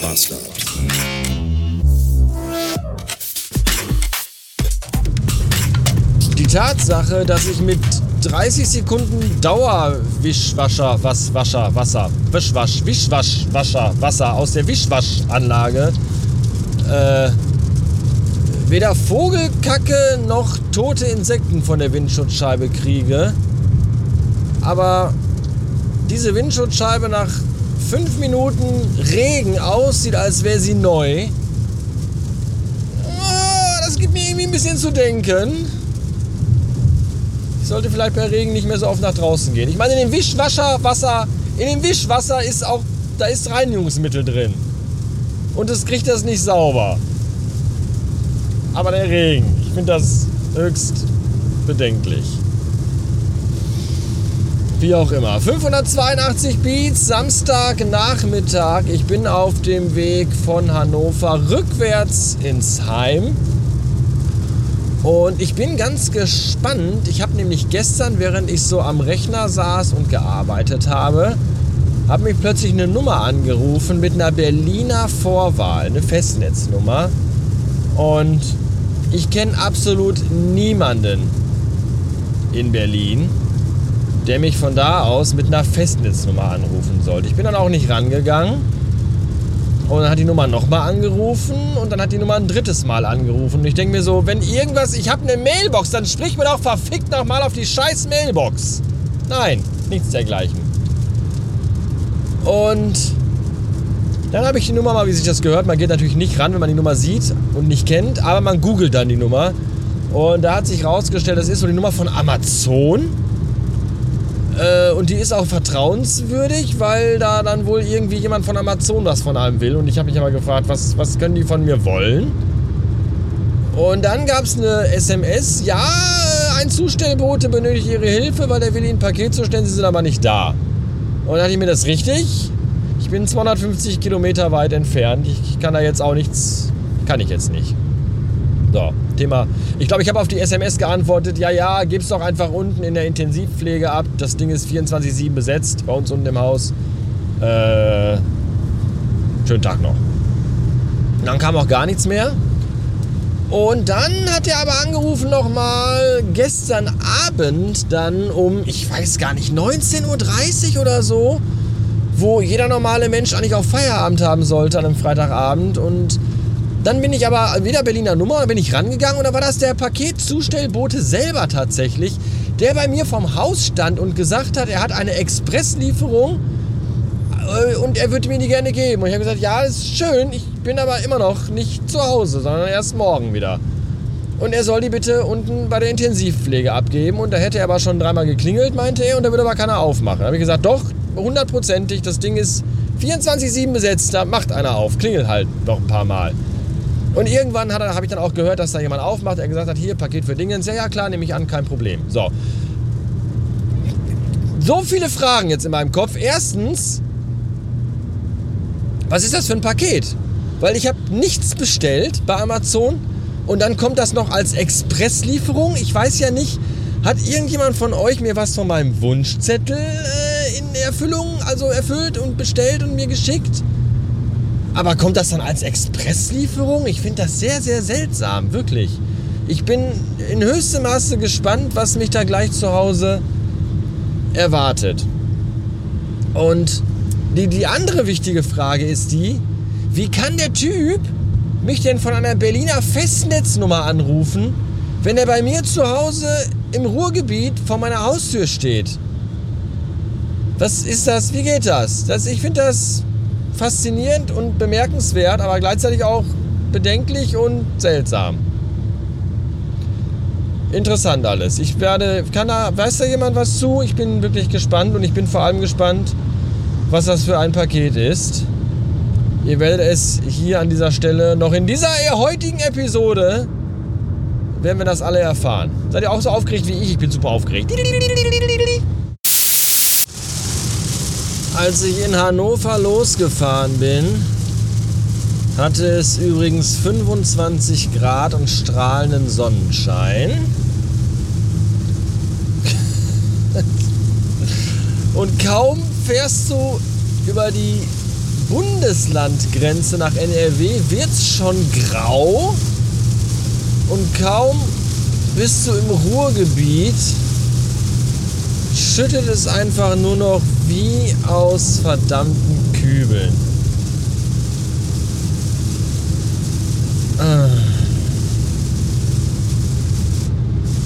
Bastard. Die Tatsache, dass ich mit 30 Sekunden Dauerwischwascher, was, Wascher, Wasser, Wischwasch, Wischwasch, Wascher, Wasser aus der Wischwaschanlage äh, weder Vogelkacke noch tote Insekten von der Windschutzscheibe kriege. Aber diese Windschutzscheibe nach fünf Minuten Regen aussieht, als wäre sie neu. Ah, Das gibt mir irgendwie ein bisschen zu denken. Ich sollte vielleicht bei Regen nicht mehr so oft nach draußen gehen. Ich meine, in dem Wischwasserwasser, in dem Wischwasser ist auch, da ist Reinigungsmittel drin. Und es kriegt das nicht sauber. Aber der Regen, ich finde das höchst bedenklich. Wie auch immer. 582 Beats, Samstagnachmittag. Ich bin auf dem Weg von Hannover rückwärts ins Heim. Und ich bin ganz gespannt. Ich habe nämlich gestern, während ich so am Rechner saß und gearbeitet habe, hat mich plötzlich eine Nummer angerufen mit einer Berliner Vorwahl, eine Festnetznummer. Und ich kenne absolut niemanden in Berlin, der mich von da aus mit einer Festnetznummer anrufen sollte. Ich bin dann auch nicht rangegangen. Und dann hat die Nummer nochmal angerufen und dann hat die Nummer ein drittes Mal angerufen. Und ich denke mir so, wenn irgendwas, ich habe eine Mailbox, dann sprich mir doch verfickt nochmal auf die scheiß Mailbox. Nein, nichts dergleichen. Und dann habe ich die Nummer mal, wie sich das gehört. Man geht natürlich nicht ran, wenn man die Nummer sieht und nicht kennt, aber man googelt dann die Nummer. Und da hat sich rausgestellt, das ist so die Nummer von Amazon. Äh, und die ist auch vertrauenswürdig, weil da dann wohl irgendwie jemand von Amazon was von einem will. Und ich habe mich aber gefragt, was, was können die von mir wollen? Und dann gab es eine SMS, ja, ein Zustellbote benötigt Ihre Hilfe, weil der will Ihnen ein Paket zustellen, Sie sind aber nicht da. Und dann dachte ich mir, das richtig. Ich bin 250 Kilometer weit entfernt. Ich kann da jetzt auch nichts, kann ich jetzt nicht. So, Thema. Ich glaube, ich habe auf die SMS geantwortet, ja, ja, gib's doch einfach unten in der Intensivpflege ab. Das Ding ist 24-7 besetzt bei uns unten im Haus. Äh, schönen Tag noch. Und dann kam auch gar nichts mehr. Und dann hat er aber angerufen nochmal gestern Abend dann um, ich weiß gar nicht, 19.30 Uhr oder so, wo jeder normale Mensch eigentlich auch Feierabend haben sollte an einem Freitagabend. Und dann bin ich aber wieder Berliner Nummer, bin ich rangegangen und da war das der Paketzustellbote selber tatsächlich, der bei mir vom Haus stand und gesagt hat, er hat eine Expresslieferung äh, und er würde mir die gerne geben. Und ich habe gesagt, ja, ist schön, ich bin aber immer noch nicht zu Hause, sondern erst morgen wieder. Und er soll die bitte unten bei der Intensivpflege abgeben. Und da hätte er aber schon dreimal geklingelt, meinte er, und da würde aber keiner aufmachen. Da habe ich gesagt, doch, hundertprozentig, das Ding ist 24-7 besetzt, da macht einer auf, klingelt halt noch ein paar Mal. Und irgendwann habe ich dann auch gehört, dass da jemand aufmacht, der gesagt hat, hier, Paket für Dingens. Ja, ja, klar, nehme ich an, kein Problem. So. So viele Fragen jetzt in meinem Kopf. Erstens, was ist das für ein Paket? Weil ich habe nichts bestellt bei Amazon und dann kommt das noch als Expresslieferung. Ich weiß ja nicht, hat irgendjemand von euch mir was von meinem Wunschzettel äh, in Erfüllung, also erfüllt und bestellt und mir geschickt? Aber kommt das dann als Expresslieferung? Ich finde das sehr, sehr seltsam, wirklich. Ich bin in höchstem Maße gespannt, was mich da gleich zu Hause erwartet. Und die, die andere wichtige Frage ist die, wie kann der Typ mich denn von einer Berliner Festnetznummer anrufen, wenn er bei mir zu Hause im Ruhrgebiet vor meiner Haustür steht? Was ist das? Wie geht das? das ich finde das faszinierend und bemerkenswert, aber gleichzeitig auch bedenklich und seltsam. Interessant alles. Ich werde, kann da, weiß da jemand was zu? Ich bin wirklich gespannt und ich bin vor allem gespannt, was das für ein Paket ist. Ihr werdet es hier an dieser Stelle noch in dieser heutigen Episode werden wir das alle erfahren. Seid ihr auch so aufgeregt wie ich? Ich bin super aufgeregt. Als ich in Hannover losgefahren bin, hatte es übrigens 25 Grad und strahlenden Sonnenschein. Und kaum fährst du über die Bundeslandgrenze nach NRW wird es schon grau und kaum bist du im Ruhrgebiet, schüttet es einfach nur noch wie aus verdammten Kübeln. Ah.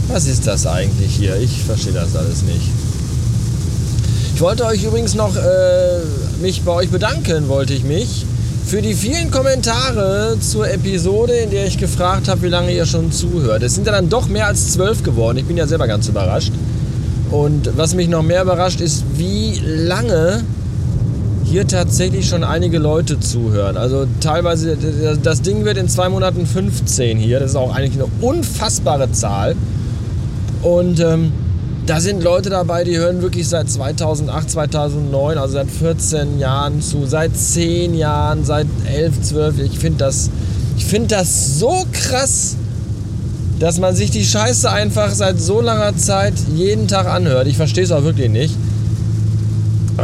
Was ist das eigentlich hier? Ich verstehe das alles nicht. Ich wollte euch übrigens noch äh, mich bei euch bedanken, wollte ich mich, für die vielen Kommentare zur Episode, in der ich gefragt habe, wie lange ihr schon zuhört. Es sind ja dann doch mehr als zwölf geworden. Ich bin ja selber ganz überrascht. Und was mich noch mehr überrascht, ist, wie lange hier tatsächlich schon einige Leute zuhören. Also teilweise, das Ding wird in zwei Monaten 15 hier. Das ist auch eigentlich eine unfassbare Zahl. Und ähm, da sind Leute dabei, die hören wirklich seit 2008, 2009, also seit 14 Jahren zu, seit 10 Jahren, seit 11, 12. Ich finde das, find das so krass, dass man sich die Scheiße einfach seit so langer Zeit jeden Tag anhört. Ich verstehe es auch wirklich nicht.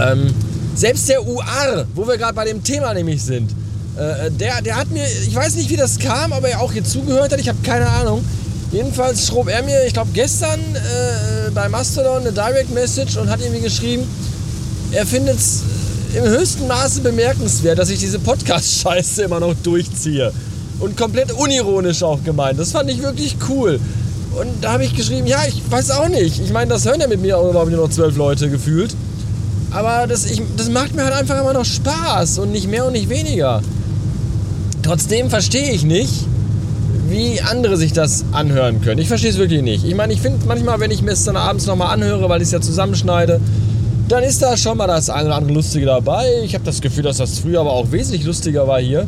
Ähm, selbst der UR, wo wir gerade bei dem Thema nämlich sind, äh, der, der hat mir, ich weiß nicht, wie das kam, aber er auch hier zugehört hat, ich habe keine Ahnung. Jedenfalls schrob er mir, ich glaube gestern äh, bei Mastodon eine Direct Message und hat irgendwie geschrieben, er findet es im höchsten Maße bemerkenswert, dass ich diese Podcast-Scheiße immer noch durchziehe. Und komplett unironisch auch gemeint. Das fand ich wirklich cool. Und da habe ich geschrieben, ja, ich weiß auch nicht. Ich meine, das hören ja mit mir auch nur noch zwölf Leute gefühlt. Aber das, ich, das macht mir halt einfach immer noch Spaß und nicht mehr und nicht weniger. Trotzdem verstehe ich nicht, wie andere sich das anhören können. Ich verstehe es wirklich nicht. Ich meine, ich finde manchmal, wenn ich mir es dann abends nochmal anhöre, weil ich es ja zusammenschneide, dann ist da schon mal das eine oder andere Lustige dabei. Ich habe das Gefühl, dass das früher aber auch wesentlich lustiger war hier.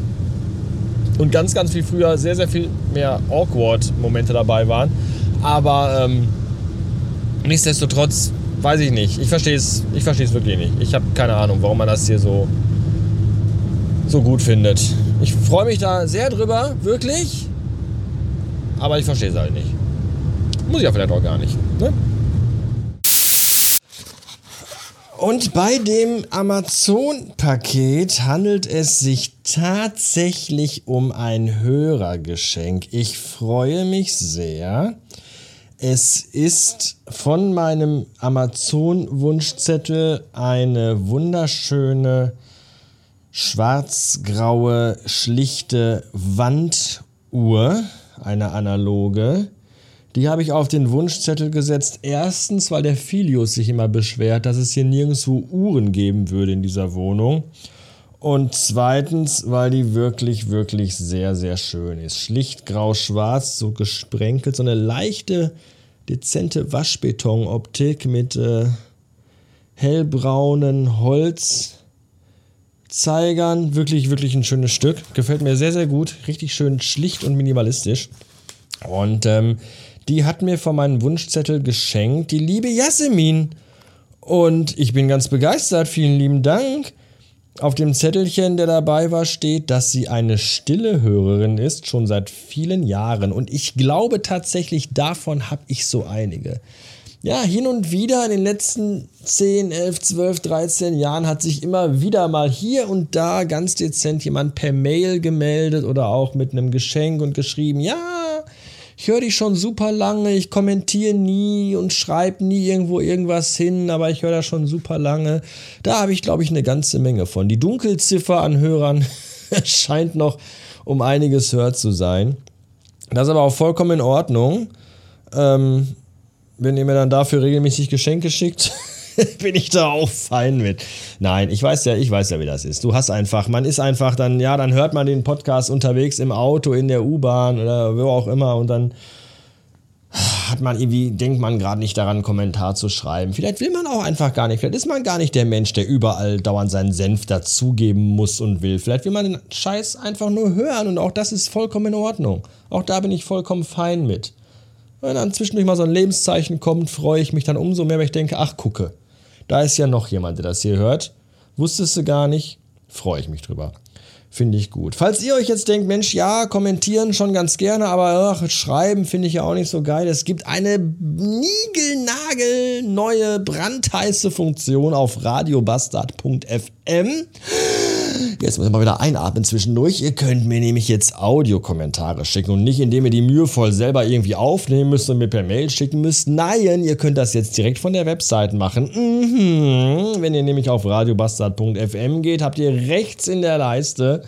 Und ganz, ganz viel früher sehr, sehr viel mehr Awkward-Momente dabei waren. Aber ähm, nichtsdestotrotz weiß ich nicht. Ich verstehe es ich wirklich nicht. Ich habe keine Ahnung, warum man das hier so, so gut findet. Ich freue mich da sehr drüber, wirklich. Aber ich verstehe es halt nicht. Muss ich ja vielleicht auch gar nicht. Ne? Und bei dem Amazon-Paket handelt es sich tatsächlich um ein Hörergeschenk. Ich freue mich sehr. Es ist von meinem Amazon-Wunschzettel eine wunderschöne schwarz-graue, schlichte Wanduhr eine analoge. Die habe ich auf den Wunschzettel gesetzt. Erstens, weil der Filius sich immer beschwert, dass es hier nirgendwo Uhren geben würde in dieser Wohnung. Und zweitens, weil die wirklich, wirklich sehr, sehr schön ist. Schlicht grau-schwarz, so gesprenkelt, so eine leichte, dezente Waschbetonoptik mit äh, hellbraunen Holzzeigern. Wirklich, wirklich ein schönes Stück. Gefällt mir sehr, sehr gut. Richtig schön schlicht und minimalistisch. Und ähm, die hat mir von meinem Wunschzettel geschenkt, die liebe Jasmin. Und ich bin ganz begeistert. Vielen lieben Dank. Auf dem Zettelchen, der dabei war, steht, dass sie eine stille Hörerin ist, schon seit vielen Jahren. Und ich glaube tatsächlich, davon habe ich so einige. Ja, hin und wieder in den letzten 10, 11, 12, 13 Jahren hat sich immer wieder mal hier und da ganz dezent jemand per Mail gemeldet oder auch mit einem Geschenk und geschrieben, ja, ich höre dich schon super lange, ich kommentiere nie und schreibe nie irgendwo irgendwas hin, aber ich höre das schon super lange. Da habe ich, glaube ich, eine ganze Menge von. Die Dunkelziffer an Hörern scheint noch um einiges höher zu sein. Das ist aber auch vollkommen in Ordnung. Ähm, wenn ihr mir dann dafür regelmäßig Geschenke schickt, bin ich da auch fein mit. Nein, ich weiß ja, ich weiß ja, wie das ist. Du hast einfach, man ist einfach dann, ja, dann hört man den Podcast unterwegs im Auto, in der U-Bahn oder wo auch immer und dann hat man irgendwie, denkt man gerade nicht daran, einen Kommentar zu schreiben. Vielleicht will man auch einfach gar nicht. Vielleicht ist man gar nicht der Mensch, der überall dauernd seinen Senf dazugeben muss und will. Vielleicht will man den Scheiß einfach nur hören und auch das ist vollkommen in Ordnung. Auch da bin ich vollkommen fein mit. Wenn dann zwischendurch mal so ein Lebenszeichen kommt, freue ich mich dann umso mehr, weil ich denke, ach gucke, da ist ja noch jemand, der das hier hört. Wusstest du gar nicht? Freue ich mich drüber. Finde ich gut. Falls ihr euch jetzt denkt, Mensch, ja, kommentieren schon ganz gerne, aber ach, schreiben finde ich ja auch nicht so geil. Es gibt eine niegelnagel neue, brandheiße Funktion auf radiobastard.fm. Jetzt muss ich mal wieder einatmen zwischendurch. Ihr könnt mir nämlich jetzt Audiokommentare schicken und nicht indem ihr die mühevoll selber irgendwie aufnehmen müsst und mir per Mail schicken müsst. Nein, ihr könnt das jetzt direkt von der Website machen. Mhm. Wenn ihr nämlich auf radiobastard.fm geht, habt ihr rechts in der Leiste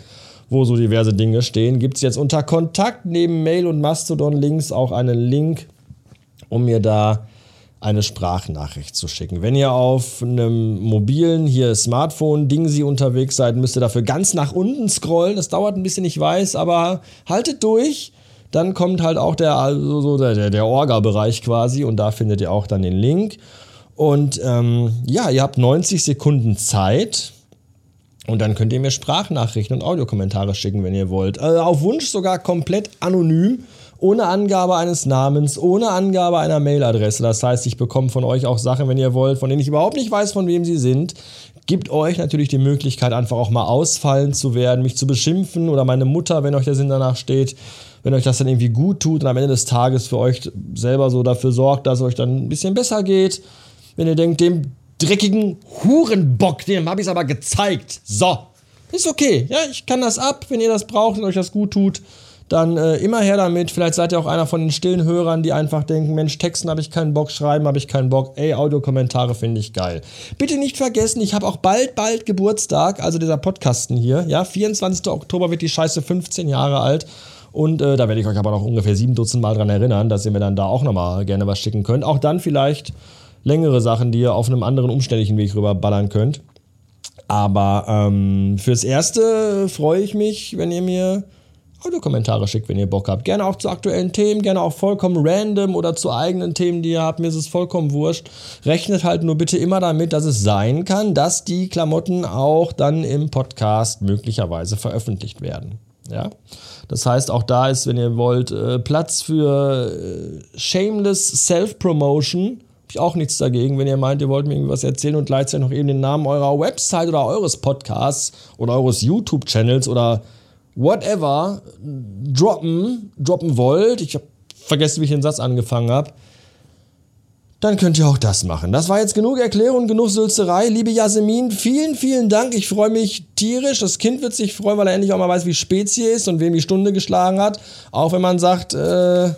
wo so diverse Dinge stehen, gibt es jetzt unter Kontakt neben Mail und Mastodon-Links auch einen Link, um mir da eine Sprachnachricht zu schicken. Wenn ihr auf einem mobilen, hier Smartphone-Ding Sie unterwegs seid, müsst ihr dafür ganz nach unten scrollen. Das dauert ein bisschen, ich weiß, aber haltet durch. Dann kommt halt auch der, also so der, der Orga-Bereich quasi und da findet ihr auch dann den Link. Und ähm, ja, ihr habt 90 Sekunden Zeit. Und dann könnt ihr mir Sprachnachrichten und Audiokommentare schicken, wenn ihr wollt. Also auf Wunsch sogar komplett anonym ohne Angabe eines Namens, ohne Angabe einer Mailadresse. Das heißt, ich bekomme von euch auch Sachen, wenn ihr wollt, von denen ich überhaupt nicht weiß, von wem sie sind. Gibt euch natürlich die Möglichkeit, einfach auch mal ausfallen zu werden, mich zu beschimpfen oder meine Mutter, wenn euch der Sinn danach steht, wenn euch das dann irgendwie gut tut und am Ende des Tages für euch selber so dafür sorgt, dass es euch dann ein bisschen besser geht. Wenn ihr denkt, dem dreckigen Hurenbock, dem habe ich es aber gezeigt. So, ist okay. Ja, ich kann das ab, wenn ihr das braucht und euch das gut tut dann äh, immer her damit. Vielleicht seid ihr auch einer von den stillen Hörern, die einfach denken, Mensch, Texten habe ich keinen Bock, schreiben habe ich keinen Bock. Ey, Audiokommentare finde ich geil. Bitte nicht vergessen, ich habe auch bald, bald Geburtstag, also dieser Podcasten hier. Ja, 24. Oktober wird die Scheiße 15 Jahre alt. Und äh, da werde ich euch aber noch ungefähr sieben Dutzend Mal dran erinnern, dass ihr mir dann da auch nochmal gerne was schicken könnt. Auch dann vielleicht längere Sachen, die ihr auf einem anderen umständlichen Weg rüberballern könnt. Aber ähm, fürs Erste freue ich mich, wenn ihr mir Audiokommentare schickt, wenn ihr Bock habt. Gerne auch zu aktuellen Themen, gerne auch vollkommen random oder zu eigenen Themen, die ihr habt. Mir ist es vollkommen wurscht. Rechnet halt nur bitte immer damit, dass es sein kann, dass die Klamotten auch dann im Podcast möglicherweise veröffentlicht werden. Ja? Das heißt, auch da ist, wenn ihr wollt, äh, Platz für äh, shameless Self-Promotion. Habe ich auch nichts dagegen, wenn ihr meint, ihr wollt mir irgendwas erzählen und gleichzeitig noch eben den Namen eurer Website oder eures Podcasts oder eures YouTube-Channels oder whatever droppen, droppen wollt, ich habe vergessen, wie ich den Satz angefangen habe, dann könnt ihr auch das machen. Das war jetzt genug Erklärung, genug Sülzerei. Liebe Jasmin, vielen, vielen Dank. Ich freue mich tierisch. Das Kind wird sich freuen, weil er endlich auch mal weiß, wie spät hier ist und wem die Stunde geschlagen hat. Auch wenn man sagt, äh,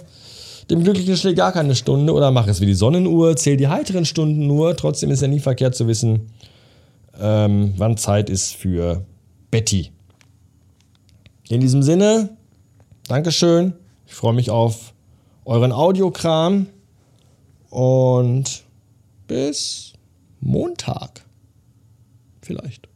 dem Glücklichen schlägt gar keine Stunde oder mach es wie die Sonnenuhr, zähl die heiteren Stunden nur. Trotzdem ist ja nie verkehrt zu wissen, ähm, wann Zeit ist für Betty. In diesem Sinne, Dankeschön. Ich freue mich auf euren Audiokram und bis Montag. Vielleicht.